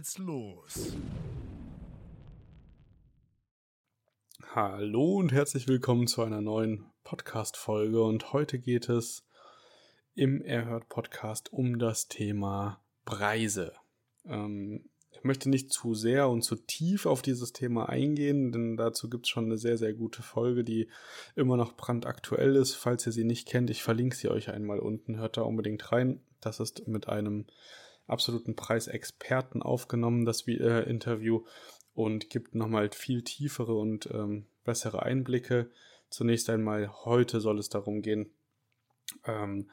Geht's los. Hallo und herzlich willkommen zu einer neuen Podcast-Folge. Und heute geht es im Erhört Podcast um das Thema Preise. Ähm, ich möchte nicht zu sehr und zu tief auf dieses Thema eingehen, denn dazu gibt es schon eine sehr, sehr gute Folge, die immer noch brandaktuell ist. Falls ihr sie nicht kennt, ich verlinke sie euch einmal unten. Hört da unbedingt rein. Das ist mit einem absoluten Preisexperten aufgenommen, das äh, Interview, und gibt nochmal viel tiefere und ähm, bessere Einblicke. Zunächst einmal, heute soll es darum gehen, ähm,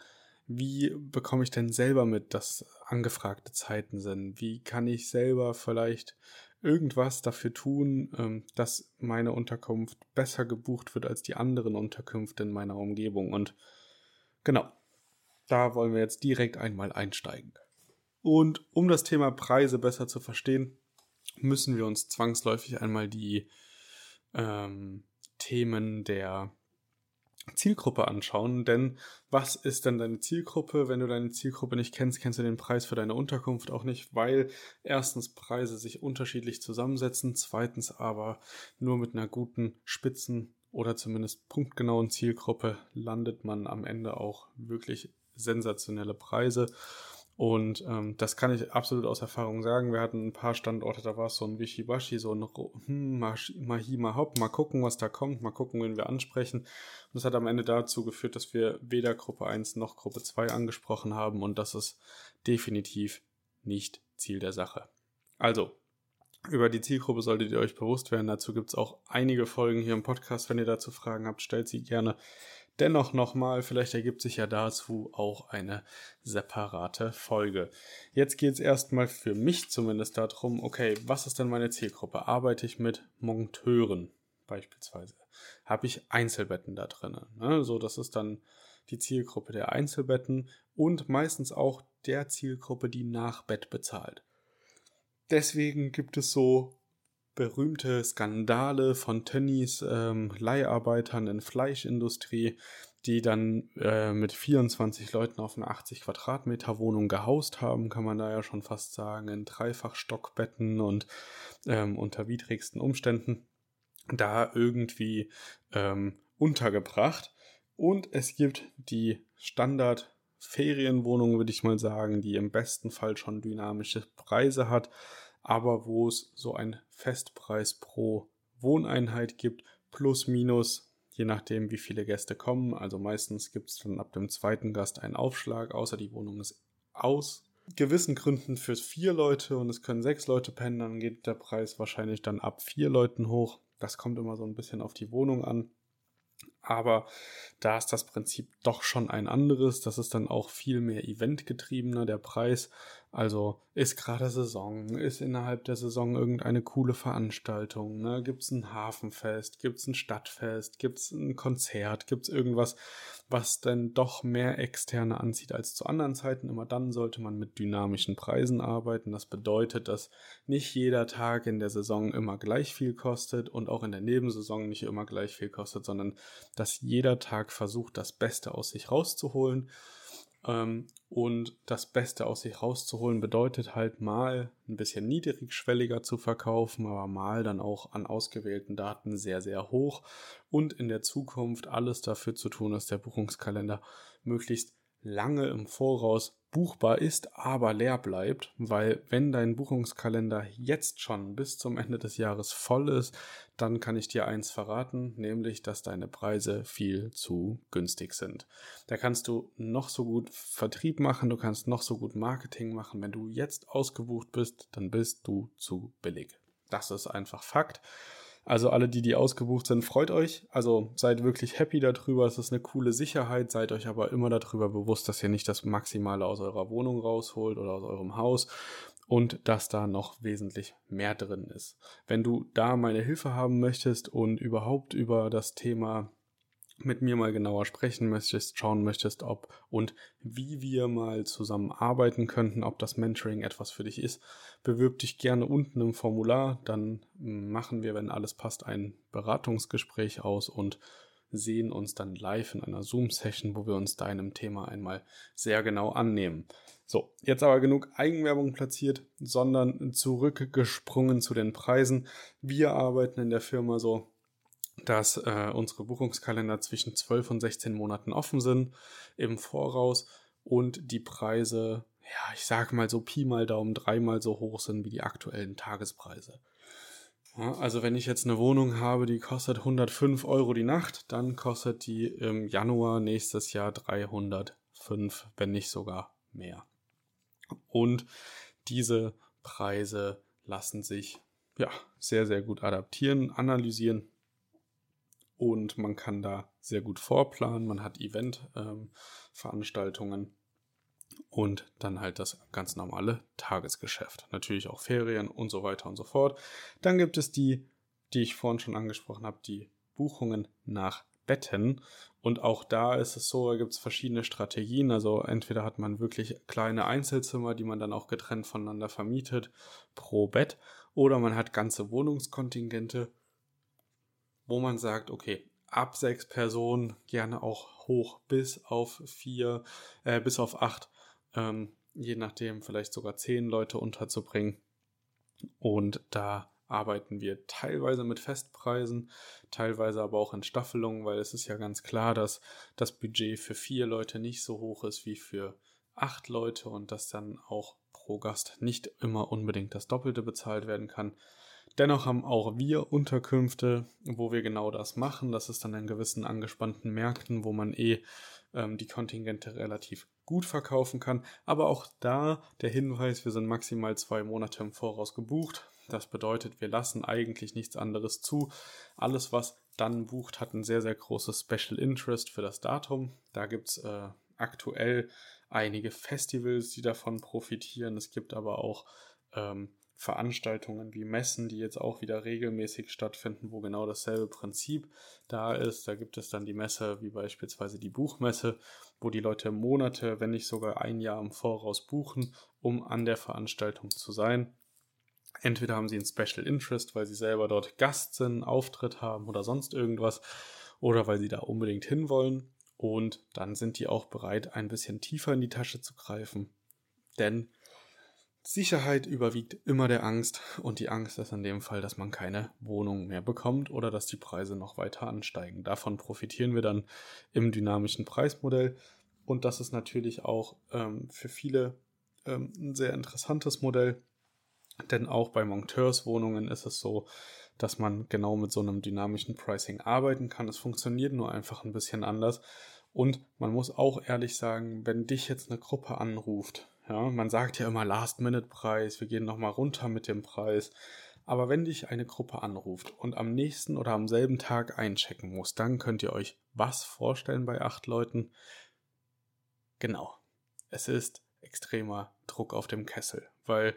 wie bekomme ich denn selber mit, dass angefragte Zeiten sind? Wie kann ich selber vielleicht irgendwas dafür tun, ähm, dass meine Unterkunft besser gebucht wird als die anderen Unterkünfte in meiner Umgebung? Und genau, da wollen wir jetzt direkt einmal einsteigen. Und um das Thema Preise besser zu verstehen, müssen wir uns zwangsläufig einmal die ähm, Themen der Zielgruppe anschauen. Denn was ist denn deine Zielgruppe? Wenn du deine Zielgruppe nicht kennst, kennst du den Preis für deine Unterkunft auch nicht, weil erstens Preise sich unterschiedlich zusammensetzen, zweitens aber nur mit einer guten Spitzen oder zumindest punktgenauen Zielgruppe landet man am Ende auch wirklich sensationelle Preise. Und ähm, das kann ich absolut aus Erfahrung sagen. Wir hatten ein paar Standorte, da war es so ein Wischiwaschi, so ein hm, mal hopp, mal gucken, was da kommt, mal gucken, wen wir ansprechen. Und das hat am Ende dazu geführt, dass wir weder Gruppe 1 noch Gruppe 2 angesprochen haben und das ist definitiv nicht Ziel der Sache. Also, über die Zielgruppe solltet ihr euch bewusst werden. Dazu gibt es auch einige Folgen hier im Podcast. Wenn ihr dazu Fragen habt, stellt sie gerne dennoch nochmal, vielleicht ergibt sich ja dazu auch eine separate Folge. Jetzt geht es erstmal für mich zumindest darum, okay, was ist denn meine Zielgruppe? Arbeite ich mit Monteuren beispielsweise? Habe ich Einzelbetten da drin? Ne? So, das ist dann die Zielgruppe der Einzelbetten und meistens auch der Zielgruppe, die nach Bett bezahlt. Deswegen gibt es so berühmte Skandale von Tönnies ähm, Leiharbeitern in Fleischindustrie, die dann äh, mit 24 Leuten auf einer 80 Quadratmeter Wohnung gehaust haben, kann man da ja schon fast sagen, in Dreifachstockbetten und ähm, unter widrigsten Umständen da irgendwie ähm, untergebracht. Und es gibt die Standard Ferienwohnung, würde ich mal sagen, die im besten Fall schon dynamische Preise hat, aber wo es so ein Festpreis pro Wohneinheit gibt, plus minus, je nachdem wie viele Gäste kommen. Also meistens gibt es dann ab dem zweiten Gast einen Aufschlag, außer die Wohnung ist aus gewissen Gründen für vier Leute und es können sechs Leute pennen, dann geht der Preis wahrscheinlich dann ab vier Leuten hoch. Das kommt immer so ein bisschen auf die Wohnung an. Aber da ist das Prinzip doch schon ein anderes. Das ist dann auch viel mehr eventgetriebener, der Preis. Also ist gerade Saison, ist innerhalb der Saison irgendeine coole Veranstaltung, ne? gibt es ein Hafenfest, gibt es ein Stadtfest, gibt es ein Konzert, gibt es irgendwas, was denn doch mehr Externe anzieht als zu anderen Zeiten. Immer dann sollte man mit dynamischen Preisen arbeiten. Das bedeutet, dass nicht jeder Tag in der Saison immer gleich viel kostet und auch in der Nebensaison nicht immer gleich viel kostet, sondern dass jeder Tag versucht, das Beste aus sich rauszuholen ähm, und das Beste aus sich rauszuholen bedeutet halt mal ein bisschen niedrigschwelliger zu verkaufen, aber mal dann auch an ausgewählten Daten sehr, sehr hoch. Und in der Zukunft alles dafür zu tun, dass der Buchungskalender möglichst lange im Voraus buchbar ist, aber leer bleibt, weil wenn dein Buchungskalender jetzt schon bis zum Ende des Jahres voll ist, dann kann ich dir eins verraten, nämlich, dass deine Preise viel zu günstig sind. Da kannst du noch so gut Vertrieb machen, du kannst noch so gut Marketing machen. Wenn du jetzt ausgebucht bist, dann bist du zu billig. Das ist einfach Fakt. Also alle, die, die ausgebucht sind, freut euch. Also seid wirklich happy darüber. Es ist eine coole Sicherheit. Seid euch aber immer darüber bewusst, dass ihr nicht das Maximale aus eurer Wohnung rausholt oder aus eurem Haus und dass da noch wesentlich mehr drin ist. Wenn du da meine Hilfe haben möchtest und überhaupt über das Thema mit mir mal genauer sprechen möchtest, schauen möchtest, ob und wie wir mal zusammen arbeiten könnten, ob das Mentoring etwas für dich ist, bewirb dich gerne unten im Formular, dann machen wir, wenn alles passt, ein Beratungsgespräch aus und sehen uns dann live in einer Zoom-Session, wo wir uns deinem Thema einmal sehr genau annehmen. So, jetzt aber genug Eigenwerbung platziert, sondern zurückgesprungen zu den Preisen. Wir arbeiten in der Firma so dass äh, unsere Buchungskalender zwischen 12 und 16 Monaten offen sind im Voraus und die Preise, ja, ich sage mal so Pi mal Daumen dreimal so hoch sind wie die aktuellen Tagespreise. Ja, also wenn ich jetzt eine Wohnung habe, die kostet 105 Euro die Nacht, dann kostet die im Januar nächstes Jahr 305, wenn nicht sogar mehr. Und diese Preise lassen sich ja sehr, sehr gut adaptieren, analysieren und man kann da sehr gut vorplanen. Man hat Event-Veranstaltungen und dann halt das ganz normale Tagesgeschäft. Natürlich auch Ferien und so weiter und so fort. Dann gibt es die, die ich vorhin schon angesprochen habe, die Buchungen nach Betten. Und auch da ist es so, da gibt es verschiedene Strategien. Also entweder hat man wirklich kleine Einzelzimmer, die man dann auch getrennt voneinander vermietet pro Bett, oder man hat ganze Wohnungskontingente wo man sagt, okay, ab sechs Personen, gerne auch hoch bis auf vier, äh, bis auf acht, ähm, je nachdem vielleicht sogar zehn Leute unterzubringen. Und da arbeiten wir teilweise mit Festpreisen, teilweise aber auch in Staffelungen, weil es ist ja ganz klar, dass das Budget für vier Leute nicht so hoch ist wie für acht Leute und dass dann auch pro Gast nicht immer unbedingt das Doppelte bezahlt werden kann. Dennoch haben auch wir Unterkünfte, wo wir genau das machen. Das ist dann in gewissen angespannten Märkten, wo man eh ähm, die Kontingente relativ gut verkaufen kann. Aber auch da der Hinweis, wir sind maximal zwei Monate im Voraus gebucht. Das bedeutet, wir lassen eigentlich nichts anderes zu. Alles, was dann bucht, hat ein sehr, sehr großes Special Interest für das Datum. Da gibt es äh, aktuell einige Festivals, die davon profitieren. Es gibt aber auch ähm, Veranstaltungen wie Messen, die jetzt auch wieder regelmäßig stattfinden, wo genau dasselbe Prinzip da ist. Da gibt es dann die Messe, wie beispielsweise die Buchmesse, wo die Leute Monate, wenn nicht sogar ein Jahr im Voraus buchen, um an der Veranstaltung zu sein. Entweder haben sie ein Special Interest, weil sie selber dort Gast sind, Auftritt haben oder sonst irgendwas, oder weil sie da unbedingt hinwollen. Und dann sind die auch bereit, ein bisschen tiefer in die Tasche zu greifen. Denn Sicherheit überwiegt immer der Angst und die Angst ist in dem Fall, dass man keine Wohnung mehr bekommt oder dass die Preise noch weiter ansteigen. Davon profitieren wir dann im dynamischen Preismodell und das ist natürlich auch ähm, für viele ähm, ein sehr interessantes Modell, denn auch bei Monteurswohnungen ist es so, dass man genau mit so einem dynamischen Pricing arbeiten kann. Es funktioniert nur einfach ein bisschen anders und man muss auch ehrlich sagen, wenn dich jetzt eine Gruppe anruft, ja, man sagt ja immer Last-Minute-Preis, wir gehen nochmal runter mit dem Preis. Aber wenn dich eine Gruppe anruft und am nächsten oder am selben Tag einchecken muss, dann könnt ihr euch was vorstellen bei acht Leuten? Genau. Es ist extremer Druck auf dem Kessel, weil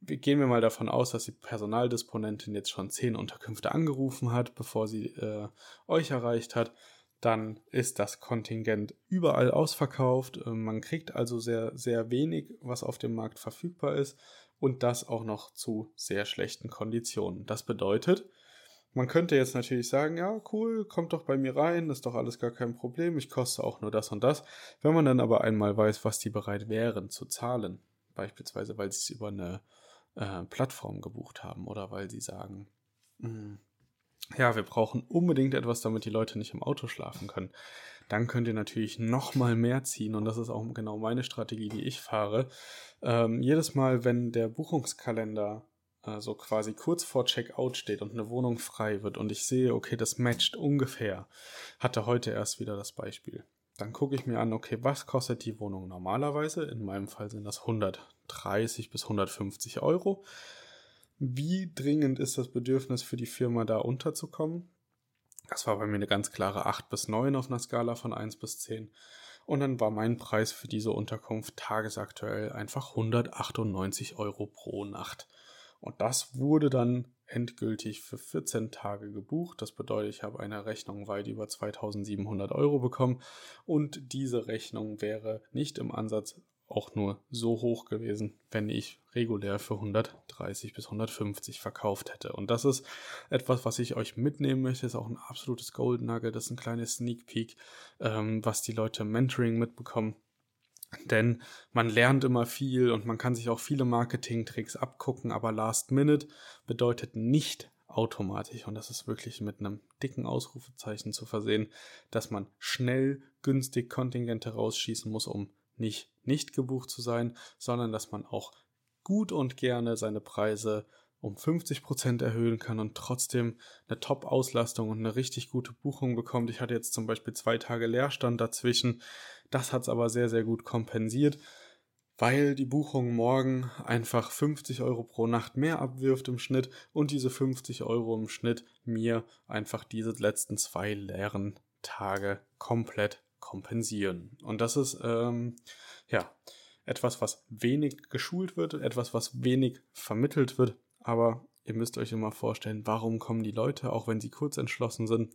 gehen wir mal davon aus, dass die Personaldisponentin jetzt schon zehn Unterkünfte angerufen hat, bevor sie äh, euch erreicht hat. Dann ist das Kontingent überall ausverkauft. Äh, man kriegt also sehr, sehr wenig, was auf dem Markt verfügbar ist. Und das auch noch zu sehr schlechten Konditionen. Das bedeutet, man könnte jetzt natürlich sagen, ja, cool, kommt doch bei mir rein, ist doch alles gar kein Problem, ich koste auch nur das und das. Wenn man dann aber einmal weiß, was die bereit wären zu zahlen, beispielsweise weil sie es über eine äh, Plattform gebucht haben oder weil sie sagen, mh, ja, wir brauchen unbedingt etwas, damit die Leute nicht im Auto schlafen können, dann könnt ihr natürlich noch mal mehr ziehen und das ist auch genau meine Strategie, die ich fahre. Ähm, jedes Mal, wenn der Buchungskalender also quasi kurz vor Checkout steht und eine Wohnung frei wird und ich sehe, okay, das matcht ungefähr, hatte heute erst wieder das Beispiel. Dann gucke ich mir an, okay, was kostet die Wohnung normalerweise? In meinem Fall sind das 130 bis 150 Euro. Wie dringend ist das Bedürfnis für die Firma da unterzukommen? Das war bei mir eine ganz klare 8 bis 9 auf einer Skala von 1 bis 10. Und dann war mein Preis für diese Unterkunft tagesaktuell einfach 198 Euro pro Nacht. Und das wurde dann endgültig für 14 Tage gebucht. Das bedeutet, ich habe eine Rechnung weit über 2700 Euro bekommen und diese Rechnung wäre nicht im Ansatz auch nur so hoch gewesen, wenn ich regulär für 130 bis 150 verkauft hätte. Und das ist etwas, was ich euch mitnehmen möchte. Ist auch ein absolutes Gold Nugget. Das ist ein kleines Sneak Peek, ähm, was die Leute im Mentoring mitbekommen. Denn man lernt immer viel und man kann sich auch viele Marketing-Tricks abgucken, aber Last Minute bedeutet nicht automatisch, und das ist wirklich mit einem dicken Ausrufezeichen zu versehen, dass man schnell günstig Kontingente rausschießen muss, um nicht nicht gebucht zu sein, sondern dass man auch gut und gerne seine Preise um 50% erhöhen kann und trotzdem eine Top-Auslastung und eine richtig gute Buchung bekommt. Ich hatte jetzt zum Beispiel zwei Tage Leerstand dazwischen. Das hat es aber sehr, sehr gut kompensiert, weil die Buchung morgen einfach 50 Euro pro Nacht mehr abwirft im Schnitt und diese 50 Euro im Schnitt mir einfach diese letzten zwei leeren Tage komplett kompensieren. Und das ist, ähm, ja, etwas, was wenig geschult wird, etwas, was wenig vermittelt wird aber ihr müsst euch immer vorstellen, warum kommen die Leute, auch wenn sie kurz entschlossen sind,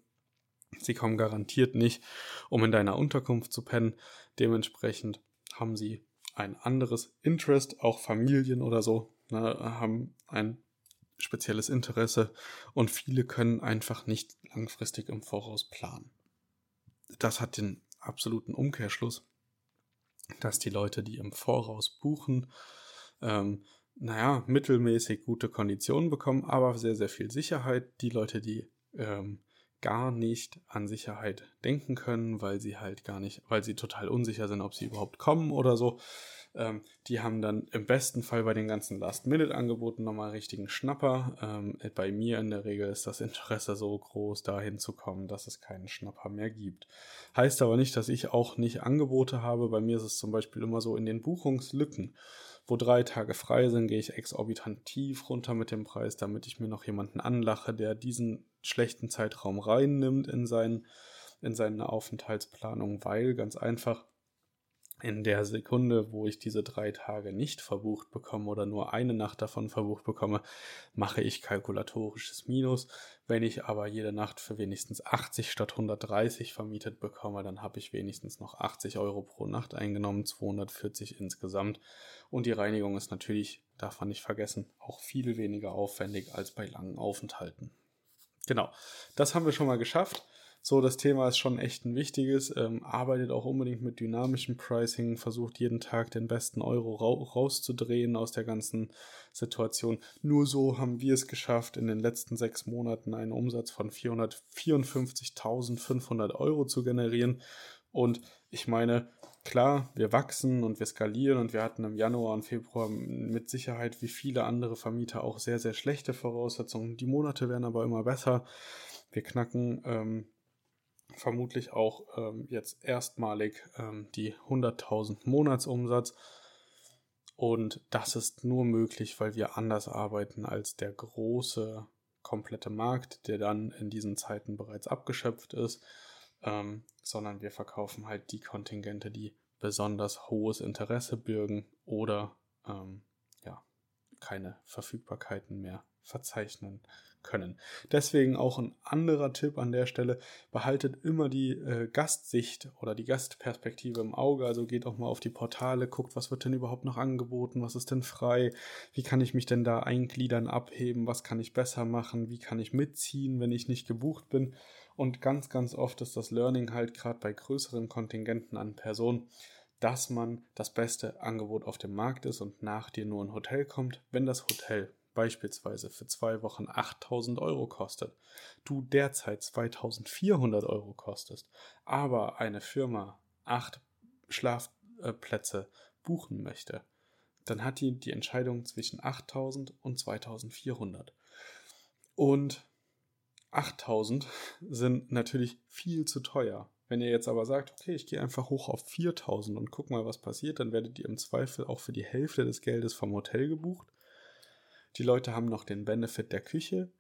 sie kommen garantiert nicht, um in deiner Unterkunft zu pennen. Dementsprechend haben sie ein anderes Interest, auch Familien oder so, ne, haben ein spezielles Interesse und viele können einfach nicht langfristig im Voraus planen. Das hat den absoluten Umkehrschluss, dass die Leute, die im Voraus buchen, ähm, naja, mittelmäßig gute Konditionen bekommen, aber sehr, sehr viel Sicherheit. Die Leute, die ähm, gar nicht an Sicherheit denken können, weil sie halt gar nicht, weil sie total unsicher sind, ob sie überhaupt kommen oder so. Ähm, die haben dann im besten Fall bei den ganzen Last-Minute-Angeboten nochmal richtigen Schnapper. Ähm, bei mir in der Regel ist das Interesse so groß, dahin zu kommen, dass es keinen Schnapper mehr gibt. Heißt aber nicht, dass ich auch nicht Angebote habe. Bei mir ist es zum Beispiel immer so in den Buchungslücken wo drei Tage frei sind, gehe ich exorbitant tief runter mit dem Preis, damit ich mir noch jemanden anlache, der diesen schlechten Zeitraum reinnimmt in, sein, in seine Aufenthaltsplanung, weil ganz einfach in der Sekunde, wo ich diese drei Tage nicht verbucht bekomme oder nur eine Nacht davon verbucht bekomme, mache ich kalkulatorisches Minus. Wenn ich aber jede Nacht für wenigstens 80 statt 130 vermietet bekomme, dann habe ich wenigstens noch 80 Euro pro Nacht eingenommen, 240 insgesamt. Und die Reinigung ist natürlich, darf man nicht vergessen, auch viel weniger aufwendig als bei langen Aufenthalten. Genau, das haben wir schon mal geschafft. So, das Thema ist schon echt ein wichtiges. Ähm, arbeitet auch unbedingt mit dynamischem Pricing, versucht jeden Tag den besten Euro ra rauszudrehen aus der ganzen Situation. Nur so haben wir es geschafft, in den letzten sechs Monaten einen Umsatz von 454.500 Euro zu generieren. Und ich meine, klar, wir wachsen und wir skalieren und wir hatten im Januar und Februar mit Sicherheit wie viele andere Vermieter auch sehr, sehr schlechte Voraussetzungen. Die Monate werden aber immer besser. Wir knacken ähm, vermutlich auch ähm, jetzt erstmalig ähm, die 100.000 Monatsumsatz. Und das ist nur möglich, weil wir anders arbeiten als der große, komplette Markt, der dann in diesen Zeiten bereits abgeschöpft ist, ähm, sondern wir verkaufen halt die Kontingente, die besonders hohes Interesse bürgen oder ähm, ja, keine Verfügbarkeiten mehr verzeichnen können. Deswegen auch ein anderer Tipp an der Stelle, behaltet immer die äh, Gastsicht oder die Gastperspektive im Auge, also geht auch mal auf die Portale, guckt, was wird denn überhaupt noch angeboten, was ist denn frei, wie kann ich mich denn da eingliedern, abheben, was kann ich besser machen, wie kann ich mitziehen, wenn ich nicht gebucht bin. Und ganz, ganz oft ist das Learning halt gerade bei größeren Kontingenten an Personen, dass man das beste Angebot auf dem Markt ist und nach dir nur ein Hotel kommt, wenn das Hotel beispielsweise für zwei Wochen 8000 Euro kostet, du derzeit 2400 Euro kostest, aber eine Firma acht Schlafplätze buchen möchte, dann hat die die Entscheidung zwischen 8000 und 2400. Und 8000 sind natürlich viel zu teuer. Wenn ihr jetzt aber sagt, okay, ich gehe einfach hoch auf 4000 und guck mal, was passiert, dann werdet ihr im Zweifel auch für die Hälfte des Geldes vom Hotel gebucht die Leute haben noch den Benefit der Küche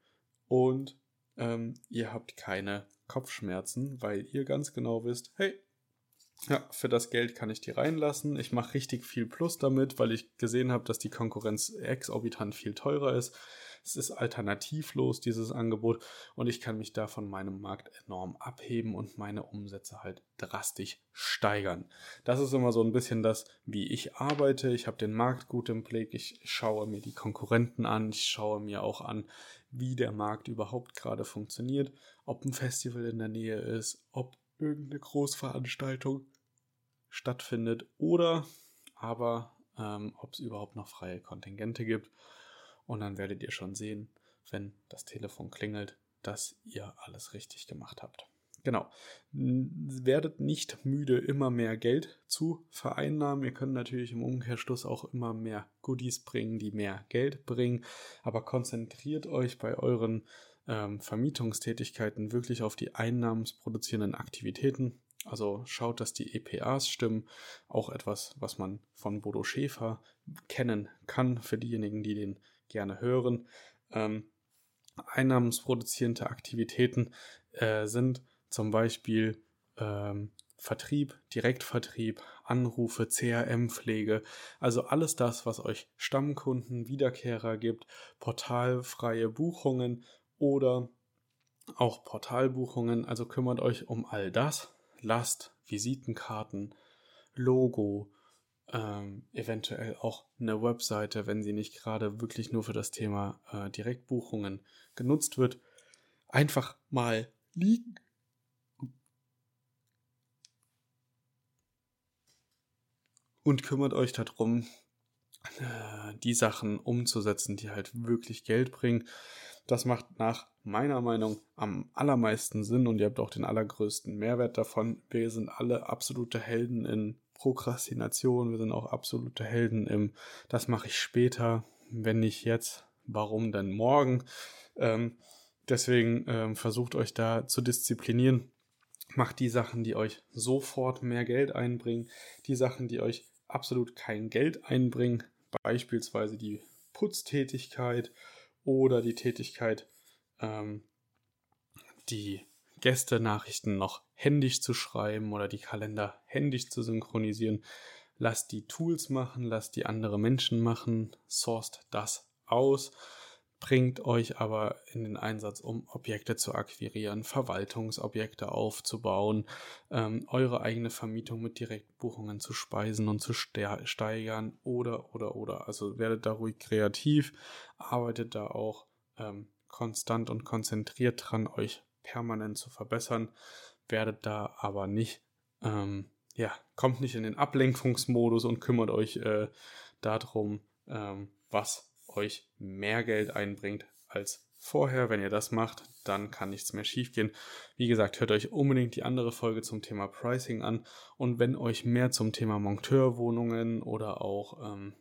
und ähm, ihr habt keine Kopfschmerzen, weil ihr ganz genau wisst, hey, ja, für das Geld kann ich die reinlassen. Ich mache richtig viel Plus damit, weil ich gesehen habe, dass die Konkurrenz exorbitant viel teurer ist. Es ist alternativlos, dieses Angebot, und ich kann mich da von meinem Markt enorm abheben und meine Umsätze halt drastisch steigern. Das ist immer so ein bisschen das, wie ich arbeite. Ich habe den Markt gut im Blick, ich schaue mir die Konkurrenten an, ich schaue mir auch an, wie der Markt überhaupt gerade funktioniert, ob ein Festival in der Nähe ist, ob irgendeine Großveranstaltung stattfindet oder aber ähm, ob es überhaupt noch freie Kontingente gibt. Und dann werdet ihr schon sehen, wenn das Telefon klingelt, dass ihr alles richtig gemacht habt. Genau. Werdet nicht müde, immer mehr Geld zu vereinnahmen. Ihr könnt natürlich im Umkehrschluss auch immer mehr Goodies bringen, die mehr Geld bringen. Aber konzentriert euch bei euren ähm, Vermietungstätigkeiten wirklich auf die einnahmensproduzierenden Aktivitäten. Also schaut, dass die EPAs stimmen. Auch etwas, was man von Bodo Schäfer kennen kann, für diejenigen, die den gerne hören. Ähm, einnahmensproduzierende Aktivitäten äh, sind zum Beispiel ähm, Vertrieb, Direktvertrieb, Anrufe, CRM-Pflege, also alles das, was euch Stammkunden, Wiederkehrer gibt, portalfreie Buchungen oder auch Portalbuchungen, also kümmert euch um all das. Lasst Visitenkarten, Logo, ähm, eventuell auch eine Webseite, wenn sie nicht gerade wirklich nur für das Thema äh, Direktbuchungen genutzt wird, einfach mal liegen. Und kümmert euch darum, äh, die Sachen umzusetzen, die halt wirklich Geld bringen. Das macht nach meiner Meinung am allermeisten Sinn und ihr habt auch den allergrößten Mehrwert davon. Wir sind alle absolute Helden in Prokrastination, wir sind auch absolute Helden im, das mache ich später, wenn nicht jetzt, warum denn morgen? Ähm, deswegen ähm, versucht euch da zu disziplinieren. Macht die Sachen, die euch sofort mehr Geld einbringen, die Sachen, die euch absolut kein Geld einbringen, beispielsweise die Putztätigkeit oder die Tätigkeit, ähm, die Gästenachrichten noch händisch zu schreiben oder die Kalender händisch zu synchronisieren. Lasst die Tools machen, lasst die andere Menschen machen, sourced das aus, bringt euch aber in den Einsatz, um Objekte zu akquirieren, Verwaltungsobjekte aufzubauen, ähm, eure eigene Vermietung mit Direktbuchungen zu speisen und zu steigern oder, oder, oder. Also werdet da ruhig kreativ, arbeitet da auch ähm, konstant und konzentriert dran, euch permanent zu verbessern, werdet da aber nicht, ähm, ja, kommt nicht in den Ablenkungsmodus und kümmert euch äh, darum, ähm, was euch mehr Geld einbringt als vorher. Wenn ihr das macht, dann kann nichts mehr schiefgehen. Wie gesagt, hört euch unbedingt die andere Folge zum Thema Pricing an. Und wenn euch mehr zum Thema Monteurwohnungen oder auch ähm,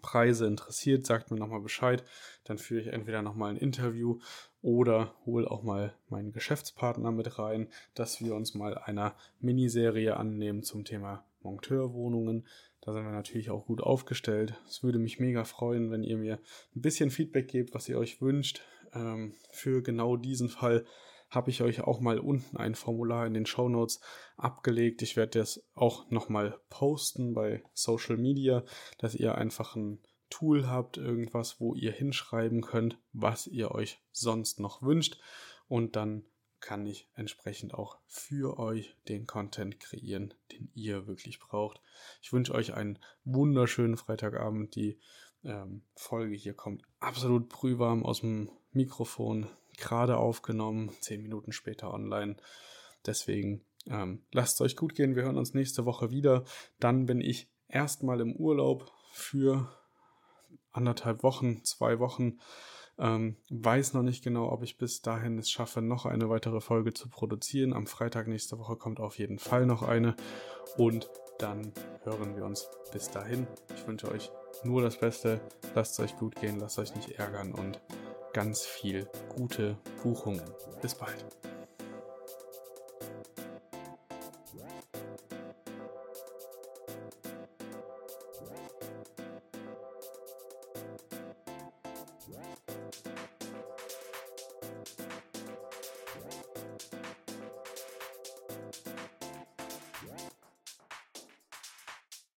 Preise interessiert, sagt mir nochmal Bescheid. Dann führe ich entweder nochmal ein Interview oder hole auch mal meinen Geschäftspartner mit rein, dass wir uns mal einer Miniserie annehmen zum Thema Monteurwohnungen. Da sind wir natürlich auch gut aufgestellt. Es würde mich mega freuen, wenn ihr mir ein bisschen Feedback gebt, was ihr euch wünscht. Ähm, für genau diesen Fall habe ich euch auch mal unten ein Formular in den Show Notes abgelegt. Ich werde das auch nochmal posten bei Social Media, dass ihr einfach ein Tool habt, irgendwas, wo ihr hinschreiben könnt, was ihr euch sonst noch wünscht. Und dann kann ich entsprechend auch für euch den Content kreieren, den ihr wirklich braucht. Ich wünsche euch einen wunderschönen Freitagabend. Die ähm, Folge hier kommt absolut brühwarm aus dem Mikrofon, gerade aufgenommen, zehn Minuten später online. Deswegen ähm, lasst es euch gut gehen. Wir hören uns nächste Woche wieder. Dann bin ich erstmal im Urlaub für anderthalb Wochen, zwei Wochen. Ähm, weiß noch nicht genau, ob ich bis dahin es schaffe, noch eine weitere Folge zu produzieren. Am Freitag nächste Woche kommt auf jeden Fall noch eine. Und dann hören wir uns bis dahin. Ich wünsche euch nur das Beste. Lasst es euch gut gehen, lasst euch nicht ärgern und ganz viel gute Buchungen. Bis bald.